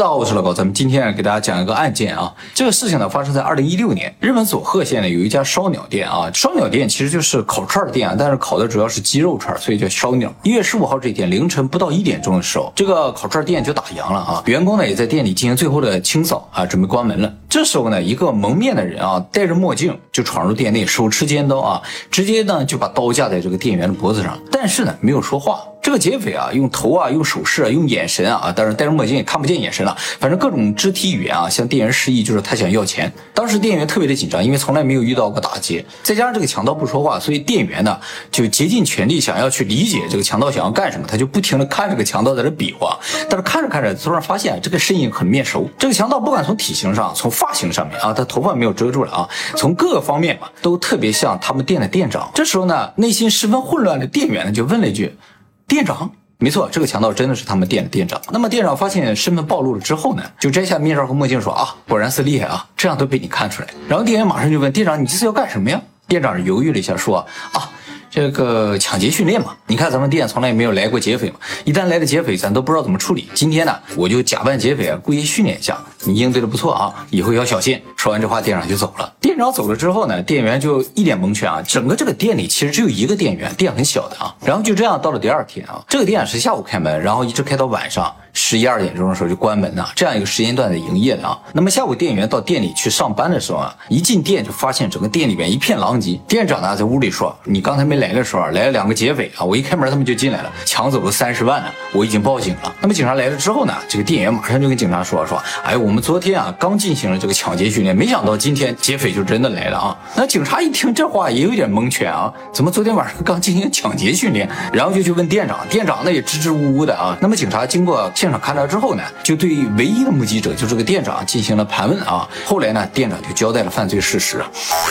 大家好，我是老高，咱们今天给大家讲一个案件啊。这个事情呢发生在二零一六年，日本佐贺县呢有一家烧鸟店啊，烧鸟店其实就是烤串店啊，但是烤的主要是鸡肉串，所以叫烧鸟。一月十五号这一天凌晨不到一点钟的时候，这个烤串店就打烊了啊，员工呢也在店里进行最后的清扫啊，准备关门了。这时候呢，一个蒙面的人啊，戴着墨镜就闯入店内，手持尖刀啊，直接呢就把刀架在这个店员的脖子上，但是呢没有说话。这个劫匪啊，用头啊，用手势啊，用眼神啊，当然戴着墨镜也看不见眼神了，反正各种肢体语言啊，向店员示意，就是他想要钱。当时店员特别的紧张，因为从来没有遇到过打劫，再加上这个强盗不说话，所以店员呢就竭尽全力想要去理解这个强盗想要干什么，他就不停的看这个强盗在这比划，但是看着看着，突然发现这个身影很面熟。这个强盗不管从体型上，从发型上面啊，他头发没有遮住了啊，从各个方面嘛，都特别像他们店的店长。这时候呢，内心十分混乱的店员呢就问了一句：“店长？”没错，这个强盗真的是他们店的店长。那么店长发现身份暴露了之后呢，就摘下面罩和墨镜说啊，果然是厉害啊，这样都被你看出来。然后店员马上就问店长，你这是要干什么呀？店长犹豫了一下说啊，这个抢劫训练嘛。你看咱们店从来也没有来过劫匪嘛，一旦来了劫匪，咱都不知道怎么处理。今天呢，我就假扮劫匪啊，故意训练一下。你应对的不错啊，以后要小心。说完这话，店长就走了。店长走了之后呢，店员就一脸蒙圈啊。整个这个店里其实只有一个店员，店很小的啊。然后就这样到了第二天啊，这个店是下午开门，然后一直开到晚上十一二点钟的时候就关门了，这样一个时间段的营业的啊。那么下午店员到店里去上班的时候啊，一进店就发现整个店里面一片狼藉。店长呢在屋里说：“你刚才没来的时候来了两个劫匪啊，我一开门他们就进来了，抢走了三十万呢，我已经报警了。”那么警察来了之后呢，这个店员马上就跟警察说：“说，哎，我们昨天。”啊，刚进行了这个抢劫训练，没想到今天劫匪就真的来了啊！那警察一听这话也有点蒙圈啊，怎么昨天晚上刚进行抢劫训练，然后就去问店长，店长呢也支支吾吾的啊。那么警察经过现场看到之后呢，就对唯一的目击者，就这个店长进行了盘问啊。后来呢，店长就交代了犯罪事实。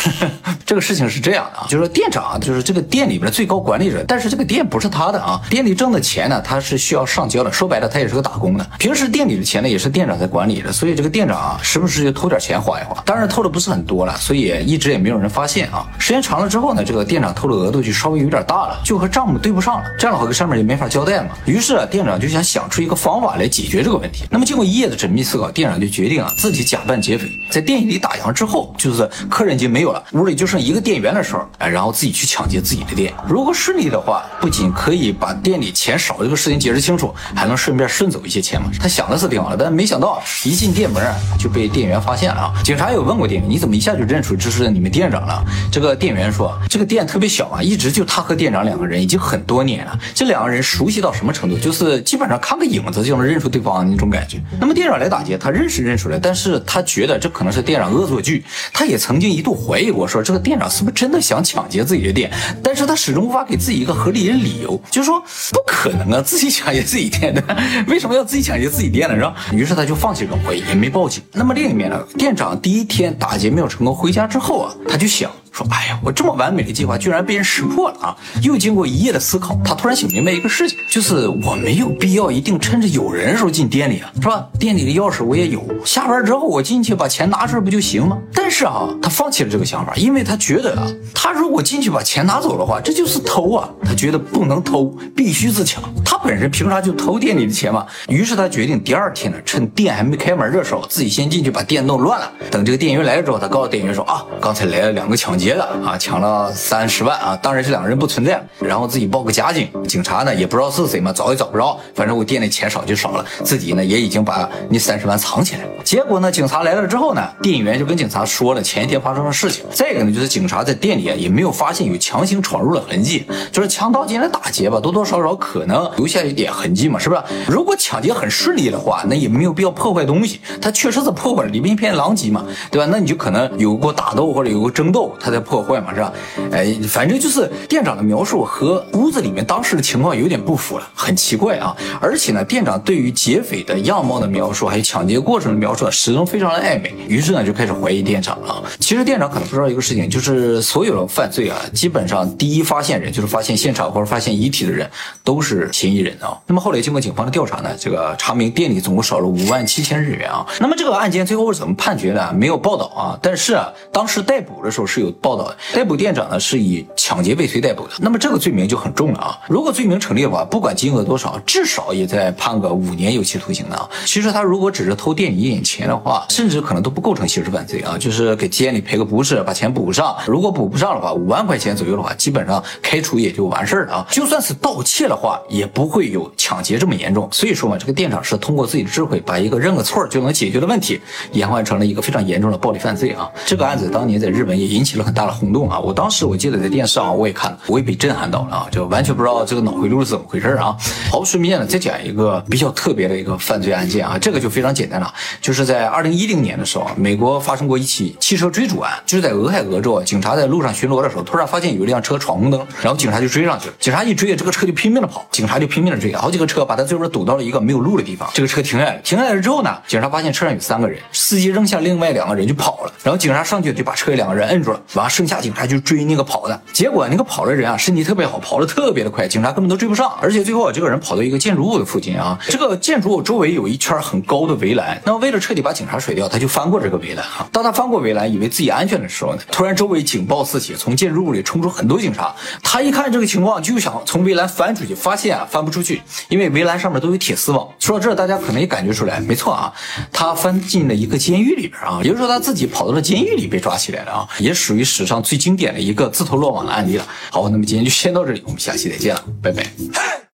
这个事情是这样的啊，就是店长就是这个店里边的最高管理者，但是这个店不是他的啊，店里挣的钱呢，他是需要上交的。说白了，他也是个打工的，平时店里的钱呢，也是店长在管理的，所以这个店长。啊，时不时就偷点钱花一花，当然偷的不是很多了，所以一直也没有人发现啊。时间长了之后呢，这个店长偷的额度就稍微有点大了，就和账目对不上了，这样的话跟上面也没法交代嘛。于是啊店长就想想出一个方法来解决这个问题。那么经过一夜的缜密思考，店长就决定啊，自己假扮劫匪，在店里打烊之后，就是客人已经没有了，屋里就剩一个店员的时候，哎，然后自己去抢劫自己的店。如果顺利的话，不仅可以把店里钱少这个事情解释清楚，还能顺便顺走一些钱嘛。他想的是挺好的，但没想到一进店门。就被店员发现了啊！警察有问过店员，你怎么一下就认出这是你们店长了？这个店员说，这个店特别小啊，一直就他和店长两个人，已经很多年了。这两个人熟悉到什么程度？就是基本上看个影子就能认出对方那种感觉。那么店长来打劫，他认识认出来，但是他觉得这可能是店长恶作剧。他也曾经一度怀疑过，说这个店长是不是真的想抢劫自己的店？但是他始终无法给自己一个合理的理由，就是说不可能啊，自己抢劫自己店的，为什么要自己抢劫自己店呢？是吧？于是他就放弃这种怀疑，也没报警。那么另一面呢，店长第一天打劫没有成功，回家之后啊，他就想。说，哎呀，我这么完美的计划居然被人识破了啊！又经过一夜的思考，他突然想明白一个事情，就是我没有必要一定趁着有人的时候进店里啊，是吧？店里的钥匙我也有，下班之后我进去把钱拿出来不就行吗？但是啊，他放弃了这个想法，因为他觉得啊，他如果进去把钱拿走的话，这就是偷啊！他觉得不能偷，必须自抢。本身凭啥就偷店里的钱嘛？于是他决定第二天呢，趁店还没开门的时候，自己先进去把店弄乱了。等这个店员来了之后，他告诉店员说啊，刚才来了两个抢劫。的啊，抢了三十万啊！当然这两个人不存在，然后自己报个假警，警察呢也不知道是谁嘛，找也找不着。反正我店里钱少就少了，自己呢也已经把那三十万藏起来。结果呢，警察来了之后呢，店员就跟警察说了前一天发生的事情。再一个呢，就是警察在店里啊也没有发现有强行闯入的痕迹，就是强盗进来打劫吧，多多少少可能留下一点痕迹嘛，是不是？如果抢劫很顺利的话，那也没有必要破坏东西。他确实是破坏了里面一片狼藉嘛，对吧？那你就可能有过打斗或者有过争斗，他在。破坏嘛是吧？哎，反正就是店长的描述和屋子里面当时的情况有点不符了，很奇怪啊！而且呢，店长对于劫匪的样貌的描述，还有抢劫过程的描述。始终非常的暧昧，于是呢就开始怀疑店长了。其实店长可能不知道一个事情，就是所有的犯罪啊，基本上第一发现人就是发现现场或者发现遗体的人都是嫌疑人啊。那么后来经过警方的调查呢，这个查明店里总共少了五万七千日元啊。那么这个案件最后是怎么判决的？没有报道啊。但是啊，当时逮捕的时候是有报道的，逮捕店长呢是以抢劫未遂逮捕的。那么这个罪名就很重了啊。如果罪名成立的话，不管金额多少，至少也在判个五年有期徒刑的啊。其实他如果只是偷店里一点钱的话，甚至可能都不构成刑事犯罪啊，就是给店里赔个不是，把钱补上。如果补不上的话，五万块钱左右的话，基本上开除也就完事儿了啊。就算是盗窃的话，也不会有抢劫这么严重。所以说嘛，这个店长是通过自己的智慧，把一个认个错就能解决的问题，演化成了一个非常严重的暴力犯罪啊。这个案子当年在日本也引起了很大的轰动啊。我当时我记得在电视上我也看了，我也被震撼到了啊，就完全不知道这个脑回路是怎么回事啊。好，顺便呢再讲一个比较特别的一个犯罪案件啊，这个就非常简单了，就就是在二零一零年的时候，美国发生过一起汽车追逐案，就是在俄亥俄州，警察在路上巡逻的时候，突然发现有一辆车闯红灯，然后警察就追上去了。警察一追，这个车就拼命的跑，警察就拼命的追，好几个车把他最后堵到了一个没有路的地方。这个车停下来，停下来之后呢，警察发现车上有三个人，司机扔下另外两个人就跑了，然后警察上去就把车里两个人摁住了，完了剩下警察就追那个跑的，结果那个跑的人啊身体特别好，跑的特别的快，警察根本都追不上，而且最后啊这个人跑到一个建筑物的附近啊，这个建筑物周围有一圈很高的围栏，那为了彻底把警察甩掉，他就翻过这个围栏啊。当他翻过围栏，以为自己安全的时候呢，突然周围警报四起，从建筑物里冲出很多警察。他一看这个情况，就想从围栏翻出去，发现啊翻不出去，因为围栏上面都有铁丝网。说到这，大家可能也感觉出来，没错啊，他翻进了一个监狱里边啊，也就是说他自己跑到了监狱里被抓起来了啊，也属于史上最经典的一个自投罗网的案例了。好，那么今天就先到这里，我们下期再见了，拜拜。